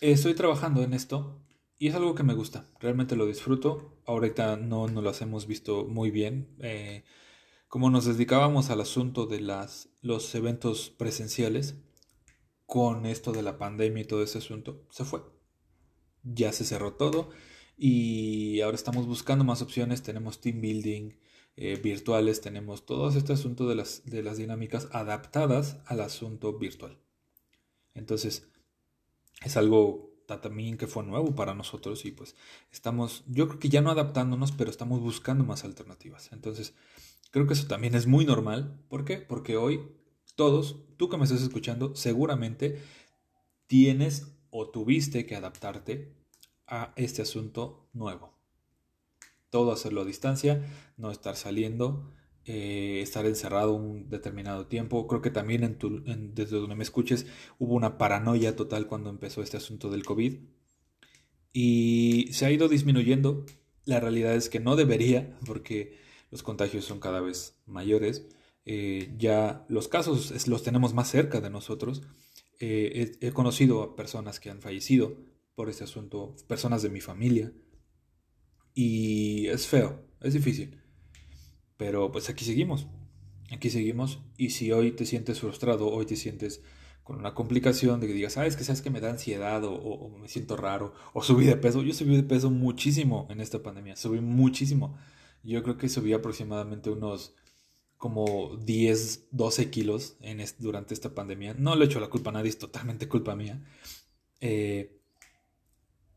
Speaker 1: estoy trabajando en esto y es algo que me gusta, realmente lo disfruto. Ahorita no, no las hemos visto muy bien. Eh, como nos dedicábamos al asunto de las, los eventos presenciales, con esto de la pandemia y todo ese asunto, se fue. Ya se cerró todo y ahora estamos buscando más opciones. Tenemos team building, eh, virtuales, tenemos todo este asunto de las, de las dinámicas adaptadas al asunto virtual. Entonces, es algo también que fue nuevo para nosotros y pues estamos, yo creo que ya no adaptándonos, pero estamos buscando más alternativas. Entonces, creo que eso también es muy normal. ¿Por qué? Porque hoy todos, tú que me estás escuchando, seguramente tienes o tuviste que adaptarte a este asunto nuevo todo hacerlo a distancia, no estar saliendo, eh, estar encerrado un determinado tiempo. Creo que también desde donde me escuches hubo una paranoia total cuando empezó este asunto del COVID. Y se ha ido disminuyendo. La realidad es que no debería, porque los contagios son cada vez mayores. Eh, ya los casos los tenemos más cerca de nosotros. Eh, he, he, conocido a personas que han fallecido por este asunto, personas de mi familia, y es feo, es difícil. Pero pues aquí seguimos. Aquí seguimos. Y si hoy te sientes frustrado, hoy te sientes con una complicación de que digas, sabes que sabes que me da ansiedad o, me siento raro o subí de peso. Yo subí de peso muchísimo en esta pandemia. Subí muchísimo. Yo creo que subí aproximadamente unos como 10, 12 kilos en durante esta pandemia. No le echo la culpa a nadie, es totalmente culpa mía. Eh,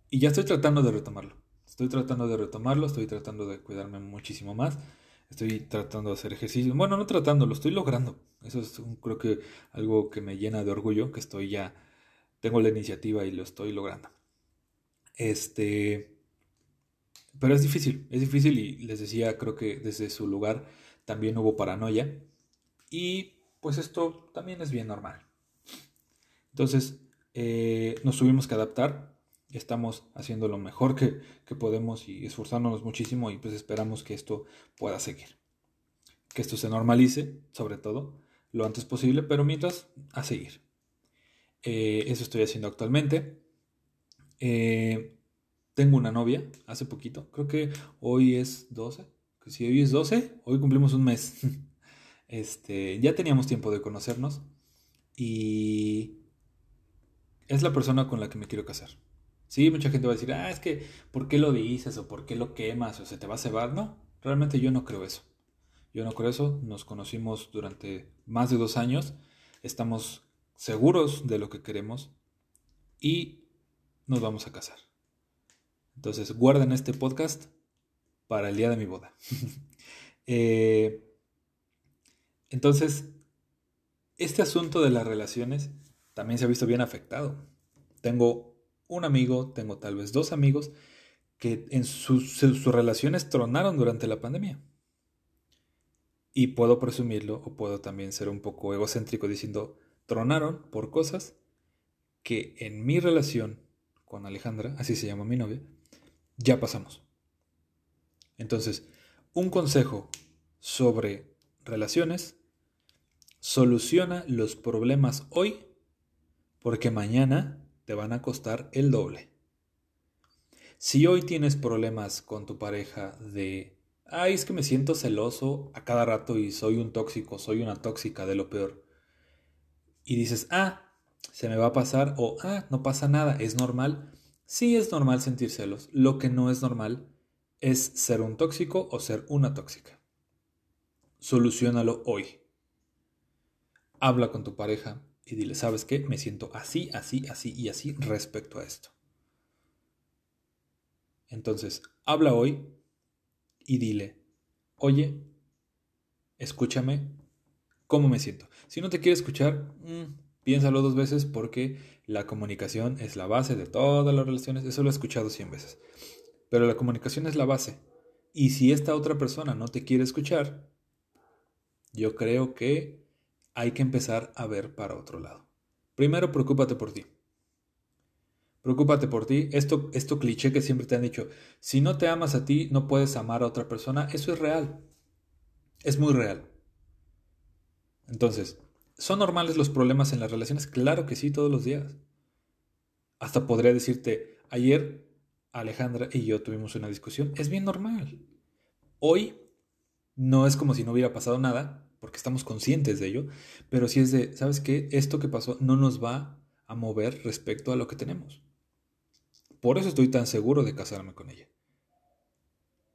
Speaker 1: y ya estoy tratando de retomarlo. Estoy tratando de retomarlo, estoy tratando de cuidarme muchísimo más, estoy tratando de hacer ejercicio. Bueno, no tratando, lo estoy logrando. Eso es creo que algo que me llena de orgullo, que estoy ya, tengo la iniciativa y lo estoy logrando. Este, pero es difícil, es difícil y les decía, creo que desde su lugar también hubo paranoia y pues esto también es bien normal. Entonces, eh, nos tuvimos que adaptar, estamos haciendo lo mejor que, podemos y esforzándonos muchísimo y pues esperamos que esto pueda seguir. Que esto se normalice, sobre todo, lo antes posible, pero mientras, a seguir. Eh, eso estoy haciendo actualmente. Eh, tengo una novia, hace poquito, creo que hoy es 12. Si hoy es 12, hoy cumplimos un mes. Este, ya teníamos tiempo de conocernos y es la persona con la que me quiero casar. Sí, mucha gente va a decir, ah, es que, ¿por qué lo dices? ¿O por qué lo quemas? ¿O se te va a cebar? No, realmente yo no creo eso. Yo no creo eso. Nos conocimos durante más de dos años. Estamos seguros de lo que queremos y nos vamos a casar. Entonces, guarden este podcast para el día de mi boda. Eh, entonces, este asunto de las relaciones también se ha visto bien afectado. Tengo un amigo, tengo tal vez dos amigos que en sus, relaciones tronaron durante la pandemia. Y puedo presumirlo o puedo también ser un poco egocéntrico diciendo, tronaron por cosas que en mi relación con Alejandra, así se llama mi novia, ya pasamos. Entonces, un consejo sobre relaciones soluciona los problemas hoy porque mañana te van a costar el doble. Si hoy tienes problemas con tu pareja de, ay, es que me siento celoso a cada rato y soy un tóxico, soy una tóxica de lo peor, y dices, ah, se me va a pasar o ah, no pasa nada, es normal. Sí es normal sentir celos. Lo que no es normal es ser un tóxico o ser una tóxica. Solucionalo hoy. Habla con tu pareja y dile, ¿sabes qué? Me siento así, así, así y así respecto a esto. Entonces, habla hoy y dile, oye, escúchame, ¿cómo me siento? Si no te quiere escuchar, mm, piénsalo dos veces porque la comunicación es la base de todas las relaciones. Eso lo he escuchado cien veces. Pero la comunicación es la base. Y si esta otra persona no te quiere escuchar, yo creo que hay que empezar a ver para otro lado. Primero, preocúpate por ti. Preocúpate por ti. Esto, esto cliché que siempre te han dicho, si no te amas a ti, no puedes amar a otra persona. Eso es real. Es muy real. Entonces, ¿son normales los problemas en las relaciones? Claro que sí, todos los días. Hasta podría decirte, ayer Alejandra y yo tuvimos una discusión. Es bien normal. Hoy no es como si no hubiera pasado nada, porque estamos conscientes de ello, pero sí es de, ¿sabes qué? Esto que pasó no nos va a mover respecto a lo que tenemos. Por eso estoy tan seguro de casarme con ella.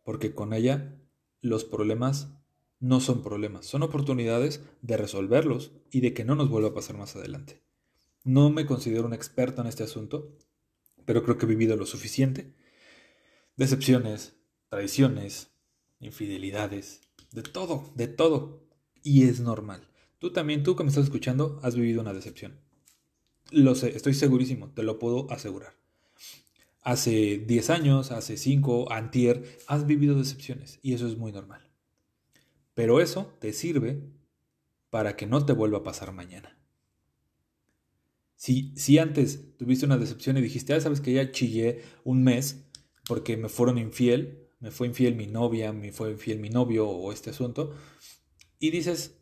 Speaker 1: Porque con ella los problemas no son problemas, son oportunidades de resolverlos y de que no nos vuelva a pasar más adelante. No me considero un experto en este asunto, pero creo que he vivido lo suficiente. Decepciones, traiciones, infidelidades, de todo, de todo. Y es normal. Tú también, tú que me estás escuchando, has vivido una decepción. Lo sé, estoy segurísimo, te lo puedo asegurar. Hace 10 años, hace 5, antier, has vivido decepciones y eso es muy normal. Pero eso te sirve para que no te vuelva a pasar mañana. Si, si antes tuviste una decepción y dijiste, ah, sabes que ya chillé un mes porque me fueron infiel, me fue infiel mi novia, me fue infiel mi novio o este asunto, y dices,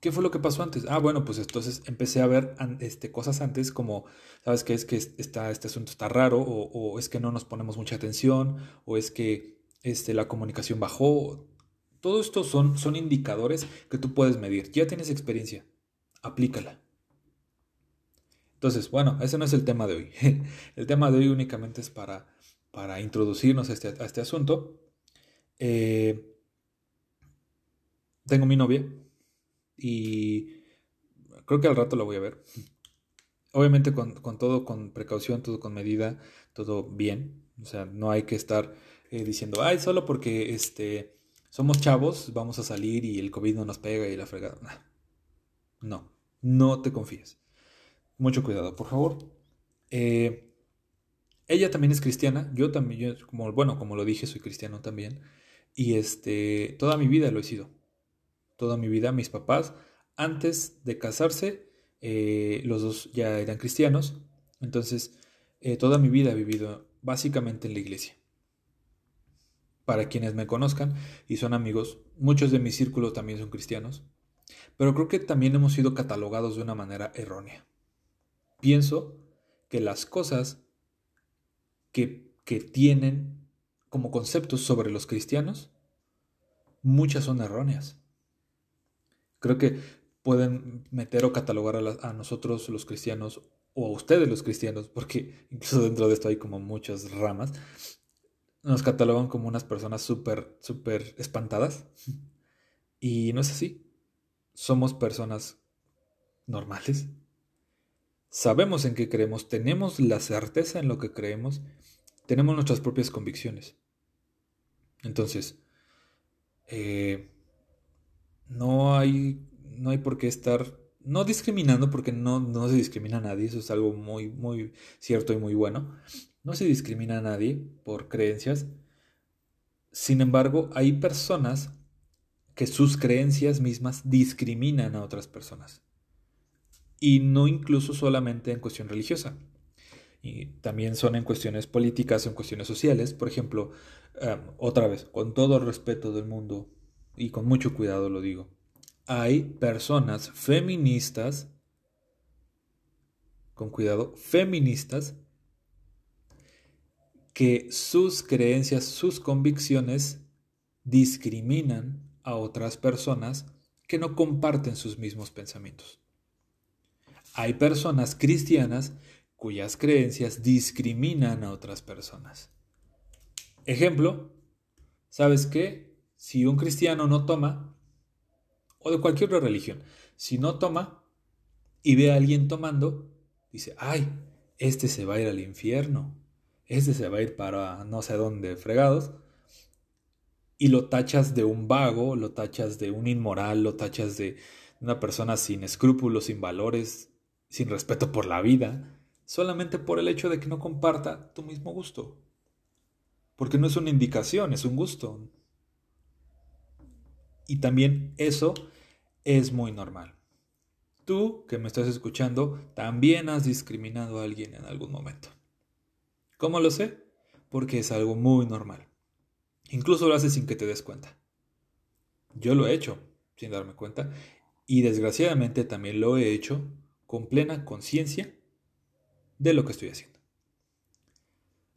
Speaker 1: ¿qué fue lo que pasó antes? Ah, bueno, pues entonces empecé a ver este, cosas antes como, ¿sabes qué? Es que está, este asunto está raro, o, es que no nos ponemos mucha atención, o es que este, la comunicación bajó. Todo esto son, son indicadores que tú puedes medir. Ya tienes experiencia, aplícala. Entonces, bueno, ese no es el tema de hoy. El tema de hoy únicamente es para, para introducirnos a este, a este asunto. Eh, tengo mi novia y creo que al rato la voy a ver. Obviamente con, todo con precaución, todo con medida, todo bien. O sea, no hay que estar eh, diciendo, ay, solo porque este, somos chavos, vamos a salir y el COVID no nos pega y la fregada. No, no te confíes. Mucho cuidado, por favor. Eh, ella también es cristiana, yo también, como, bueno, como lo dije, soy cristiano también. Y este, toda mi vida lo he sido. Toda mi vida, mis papás, antes de casarse, eh, los dos ya eran cristianos. Entonces, eh, toda mi vida he vivido básicamente en la iglesia. Para quienes me conozcan y son amigos, muchos de mi círculo también son cristianos. Pero creo que también hemos sido catalogados de una manera errónea pienso que las cosas que, que tienen como conceptos sobre los cristianos, muchas son erróneas. Creo que pueden meter o catalogar a, nosotros los cristianos o a ustedes los cristianos, porque incluso dentro de esto hay como muchas ramas, nos catalogan como unas personas súper, súper espantadas. Y no es así. Somos personas normales, Sabemos en qué creemos, tenemos la certeza en lo que creemos, tenemos nuestras propias convicciones. Entonces, eh, no, hay, no hay por qué estar, no discriminando, porque no, no se discrimina a nadie, eso es algo muy, muy cierto y muy bueno. No se discrimina a nadie por creencias. Sin embargo, hay personas que sus creencias mismas discriminan a otras personas y no incluso solamente en cuestión religiosa. Y también son en cuestiones políticas, en cuestiones sociales. Por ejemplo, em, otra vez, con todo el respeto del mundo y con mucho cuidado lo digo, hay personas feministas, con cuidado, feministas, que sus creencias, sus convicciones discriminan a otras personas que no comparten sus mismos pensamientos. hay personas cristianas cuyas creencias discriminan a otras personas. Ejemplo, ¿sabes qué? Si un cristiano no toma, o de cualquier otra religión, si no toma y ve a alguien tomando, dice, ay, este se va a ir al infierno, este se va a ir para no sé dónde fregados, y lo tachas de un vago, lo tachas de un inmoral, lo tachas de una persona sin escrúpulos, sin valores, sin respeto por la vida, solamente por el hecho de que no comparta tu mismo gusto. Porque no es una indicación, es un gusto. Y también eso es muy normal. Tú que me estás escuchando, también has discriminado a alguien en algún momento. ¿Cómo lo sé? Porque es algo muy normal. Incluso lo haces sin que te des cuenta. Yo lo he hecho sin darme cuenta y desgraciadamente también lo he hecho con plena conciencia de lo que estoy haciendo.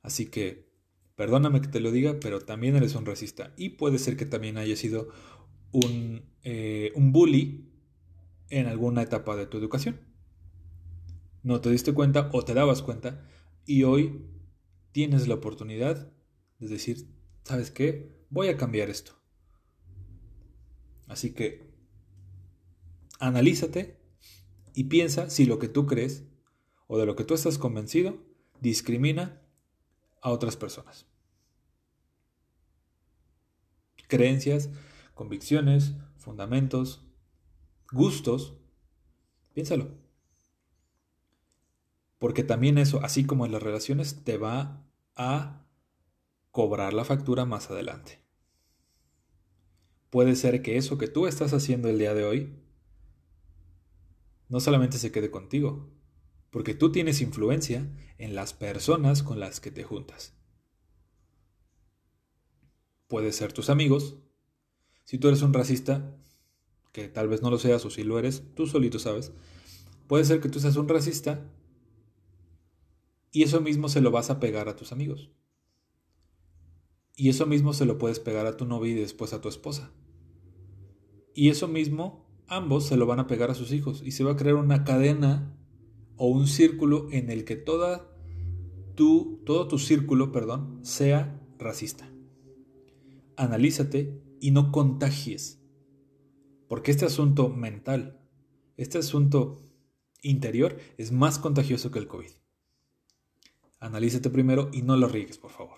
Speaker 1: Así que, perdóname que te lo diga, pero también eres un racista y puede ser que también haya sido un, eh, un bully en alguna etapa de tu educación. No te diste cuenta o te dabas cuenta y hoy tienes la oportunidad de decir, ¿sabes qué? Voy a cambiar esto. Así que analízate y piensa si lo que tú crees o de lo que tú estás convencido discrimina a otras personas. Creencias, convicciones, fundamentos, gustos, piénsalo. Porque también eso, así como en las relaciones, te va a cobrar la factura más adelante. Puede ser que eso que tú estás haciendo el día de hoy no solamente se quede contigo, porque tú tienes influencia en las personas con las que te juntas. Puede ser tus amigos. Si tú eres un racista, que tal vez no lo seas o si lo eres, tú solito sabes. Puede ser que tú seas un racista y eso mismo se lo vas a pegar a tus amigos. Y eso mismo se lo puedes pegar a tu novia y después a tu esposa. Y eso mismo ambos se lo van a pegar a sus hijos y se va a crear una cadena o un círculo en el que toda tu, todo tu círculo, perdón, sea racista. Analízate y no contagies. Porque este asunto mental, este asunto interior es más contagioso que el COVID. Analízate primero y no lo riegues, por favor.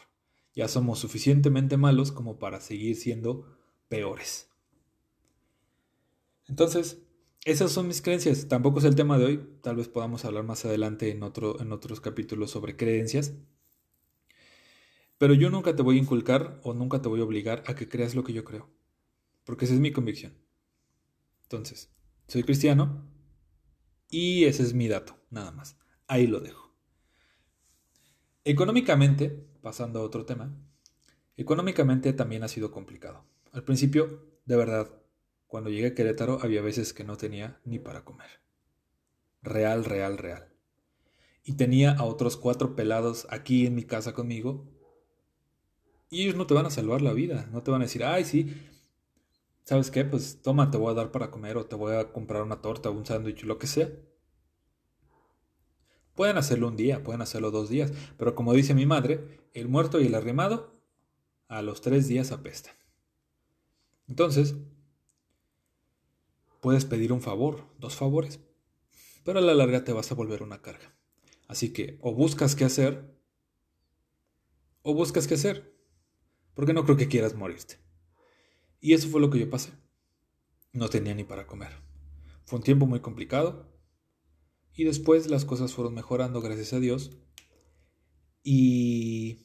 Speaker 1: Ya somos suficientemente malos como para seguir siendo peores. Entonces, esas son mis creencias. Tampoco es el tema de hoy. Tal vez podamos hablar más adelante en, otro, en otros capítulos sobre creencias. Pero yo nunca te voy a inculcar o nunca te voy a obligar a que creas lo que yo creo. Porque esa es mi convicción. Entonces, soy cristiano y ese es mi dato, nada más. Ahí lo dejo. Económicamente, pasando a otro tema, económicamente también ha sido complicado. Al principio, de verdad, cuando llegué a Querétaro había veces que no tenía ni para comer. Real, real, real. Y tenía a otros cuatro pelados aquí en mi casa conmigo. Y ellos no te van a salvar la vida. No te van a decir, ay, sí, ¿sabes qué? Pues toma, te voy a dar para comer o te voy a comprar una torta o un sándwich, lo que sea. Pueden hacerlo un día, pueden hacerlo dos días, pero como dice mi madre, el muerto y el arrimado a los tres días apestan. Entonces, puedes pedir un favor, dos favores, pero a la larga te vas a volver una carga. Así que o buscas qué hacer, o buscas qué hacer, porque no creo que quieras morirte. Y eso fue lo que yo pasé. No tenía ni para comer. Fue un tiempo muy complicado, y después las cosas fueron mejorando, gracias a Dios. Y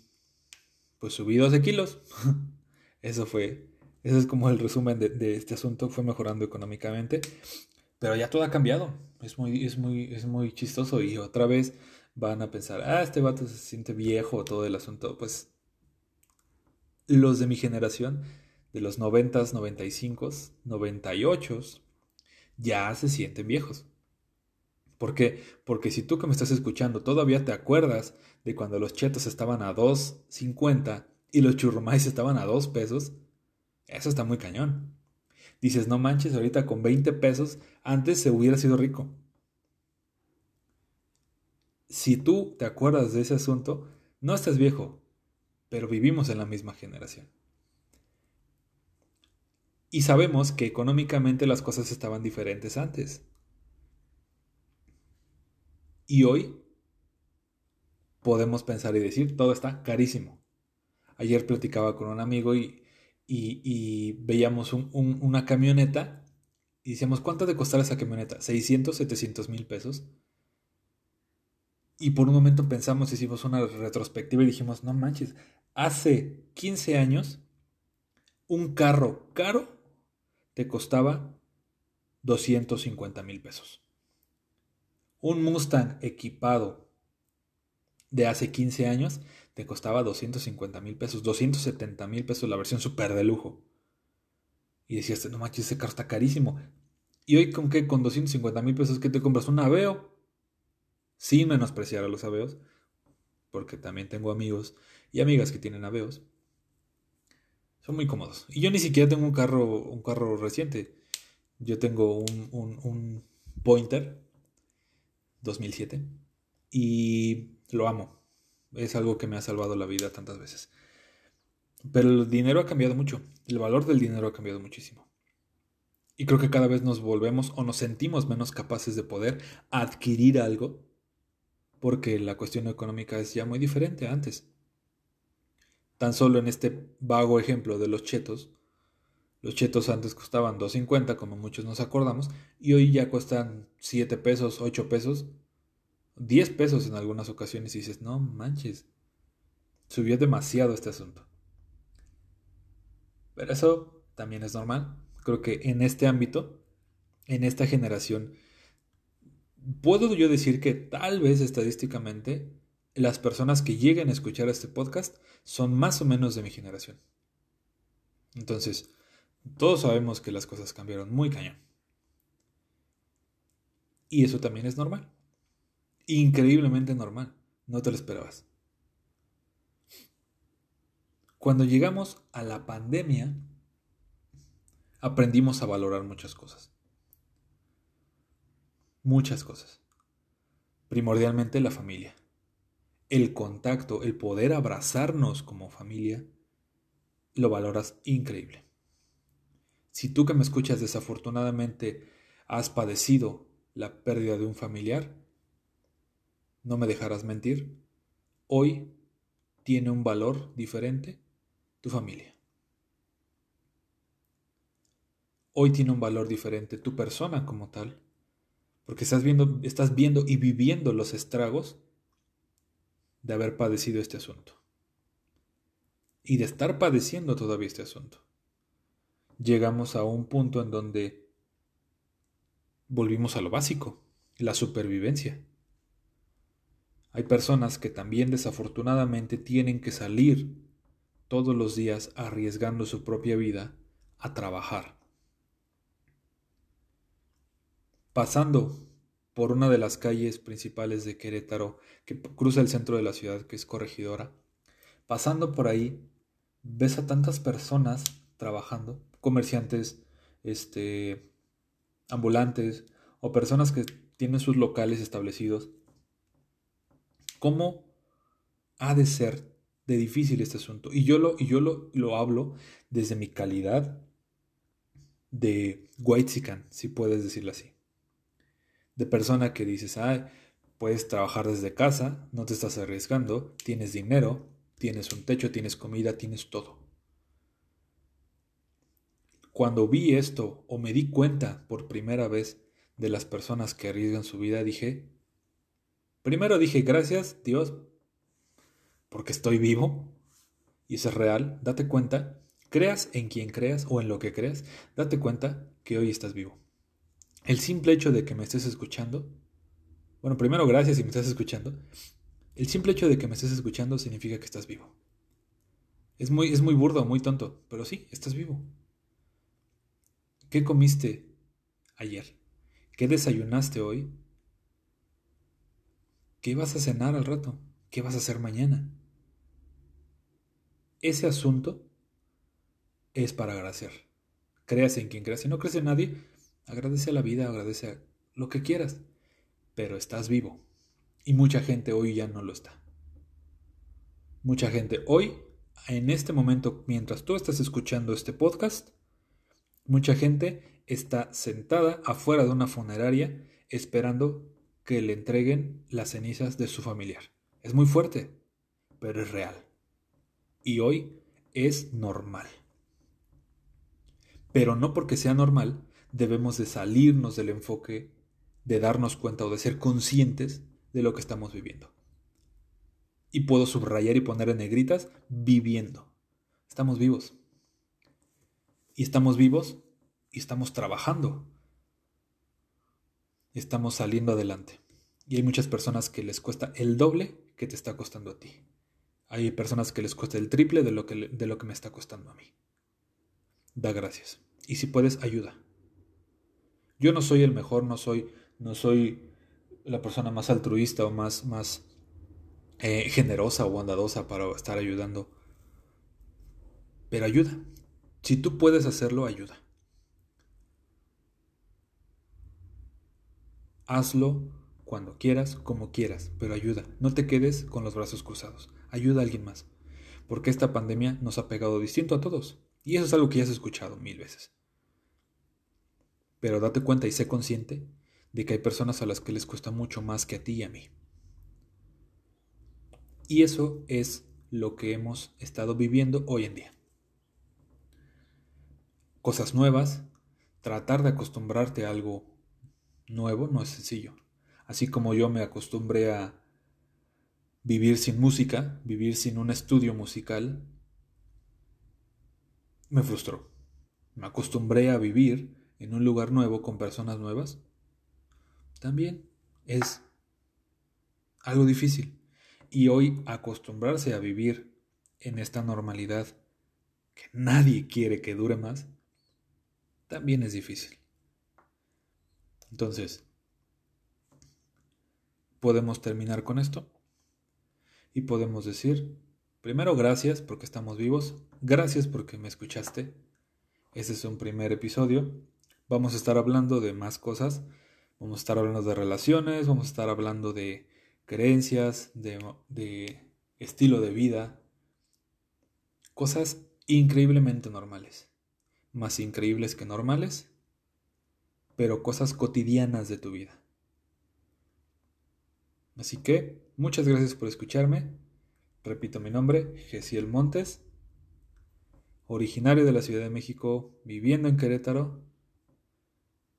Speaker 1: pues subí 12 kilos. Eso fue, eso es como el resumen de, este asunto. Fue mejorando económicamente. Pero ya todo ha cambiado. Es muy, es muy, es muy chistoso. Y otra vez van a pensar, ah, este vato se siente viejo, todo el asunto. Pues los de mi generación, de los 90s, 95 98 ya se sienten viejos. ¿Por qué? Porque si tú que me estás escuchando todavía te acuerdas de cuando los chetos estaban a 2.50 y los churrumais estaban a 2 pesos, eso está muy cañón. Dices, no manches, ahorita con 20 pesos antes se hubiera sido rico. si tú te acuerdas de ese asunto, no estás viejo, pero vivimos en la misma generación. Y sabemos que económicamente las cosas estaban diferentes antes. Y hoy podemos pensar y decir, todo está carísimo. Ayer platicaba con un amigo y, y, veíamos una camioneta y decíamos, ¿cuánto de costar esa camioneta? ¿600, 700 mil pesos? Y por un momento pensamos, hicimos una retrospectiva y dijimos, no manches, hace 15 años un carro caro te costaba 250 mil pesos. Un Mustang equipado de hace 15 años te costaba 250 mil pesos, 270 mil pesos la versión super de lujo. Y decías, no manches, ese carro está carísimo. Y hoy con qué, con 250 mil pesos que te compras un Aveo sin menospreciar a los aveos, porque también tengo amigos y amigas que tienen aveos. Son muy cómodos. Y yo ni siquiera tengo un carro, un carro reciente. Yo tengo un, un, Pointer 2007 y lo amo. Es algo que me ha salvado la vida tantas veces. Pero el dinero ha cambiado mucho. El valor del dinero ha cambiado muchísimo. Y creo que cada vez nos volvemos o nos sentimos menos capaces de poder adquirir algo porque la cuestión económica es ya muy diferente antes. Tan solo en este vago ejemplo de los chetos, los chetos antes costaban 2.50, como muchos nos acordamos, y hoy ya cuestan 7 pesos, 8 pesos, 10 pesos en algunas ocasiones, y dices, no manches, subió demasiado este asunto. Pero eso también es normal. Creo que en este ámbito, en esta generación, puedo yo decir que tal vez estadísticamente las personas que lleguen a escuchar este podcast son más o menos de mi generación. Entonces, todos sabemos que las cosas cambiaron muy cañón. Y eso también es normal. Increíblemente normal. No te lo esperabas. Cuando llegamos a la pandemia, aprendimos a valorar muchas cosas muchas cosas. Primordialmente la familia. El contacto, el poder abrazarnos como familia, lo valoras increíble. Si tú que me escuchas desafortunadamente has padecido la pérdida de un familiar, no me dejarás mentir, hoy tiene un valor diferente tu familia. Hoy tiene un valor diferente tu persona como tal porque estás viendo, estás viendo y viviendo los estragos de haber padecido este asunto. Y de estar padeciendo todavía este asunto. Llegamos a un punto en donde volvimos a lo básico, la supervivencia. Hay personas que también desafortunadamente tienen que salir todos los días arriesgando su propia vida a trabajar. pasando por una de las calles principales de Querétaro, que cruza el centro de la ciudad, que es Corregidora, pasando por ahí, ves a tantas personas trabajando, comerciantes, este, ambulantes o personas que tienen sus locales establecidos. ¿Cómo ha de ser de difícil este asunto? Y yo lo, y yo lo, lo hablo desde mi calidad de white si puedes decirlo así de persona que dices, ay, puedes trabajar desde casa, no te estás arriesgando, tienes dinero, tienes un techo, tienes comida, tienes todo. Cuando vi esto o me di cuenta por primera vez de las personas que arriesgan su vida, dije, primero dije, gracias Dios, porque estoy vivo, y eso es real, date cuenta, creas en quien creas o en lo que creas, date cuenta que hoy estás vivo. El simple hecho de que me estés escuchando, bueno, primero gracias si me estás escuchando, el simple hecho de que me estés escuchando significa que estás vivo. Es muy, es muy burdo, muy tonto, pero sí, estás vivo. ¿Qué comiste ayer? ¿Qué desayunaste hoy? ¿Qué vas a cenar al rato? ¿Qué vas a hacer mañana? Ese asunto es para agradecer. Creas en quien creas. Si no crees en nadie, Agradece a la vida, agradece a lo que quieras, pero estás vivo. Y mucha gente hoy ya no lo está. Mucha gente hoy, en este momento, mientras tú estás escuchando este podcast, mucha gente está sentada afuera de una funeraria esperando que le entreguen las cenizas de su familiar. Es muy fuerte, pero es real. Y hoy es normal. Pero no porque sea normal, debemos de salirnos del enfoque de darnos cuenta o de ser conscientes de lo que estamos viviendo. Y puedo subrayar y poner en negritas viviendo. Estamos vivos. Y estamos vivos y estamos trabajando. Estamos saliendo adelante. Y hay muchas personas que les cuesta el doble que te está costando a ti. Hay personas que les cuesta el triple de lo que, de lo que me está costando a mí. Da gracias. Y si puedes, ayuda. Yo no soy el mejor, no soy, no soy la persona más altruista o más, más eh, generosa o bondadosa para estar ayudando. Pero ayuda. Si tú puedes hacerlo, ayuda. Hazlo cuando quieras, como quieras, pero ayuda. No te quedes con los brazos cruzados. Ayuda a alguien más. Porque esta pandemia nos ha pegado distinto a todos. Y eso es algo que ya has escuchado mil veces. Pero date cuenta y sé consciente de que hay personas a las que les cuesta mucho más que a ti y a mí. Y eso es lo que hemos estado viviendo hoy en día. Cosas nuevas, tratar de acostumbrarte a algo nuevo no es sencillo. Así como yo me acostumbré a vivir sin música, vivir sin un estudio musical, me frustró. Me acostumbré a vivir en un lugar nuevo con personas nuevas también es algo difícil. Y hoy acostumbrarse a vivir en esta normalidad que nadie quiere que dure más, también es difícil. Entonces, podemos terminar con esto y podemos decir, primero gracias porque estamos vivos, gracias porque me escuchaste. Este es un primer episodio. Vamos a estar hablando de más cosas. Vamos a estar hablando de relaciones, vamos a estar hablando de creencias, de, estilo de vida. Cosas increíblemente normales. Más increíbles que normales, pero cosas cotidianas de tu vida. Así que, muchas gracias por escucharme. Repito mi nombre, Gesiel Montes, originario de la Ciudad de México, viviendo en Querétaro.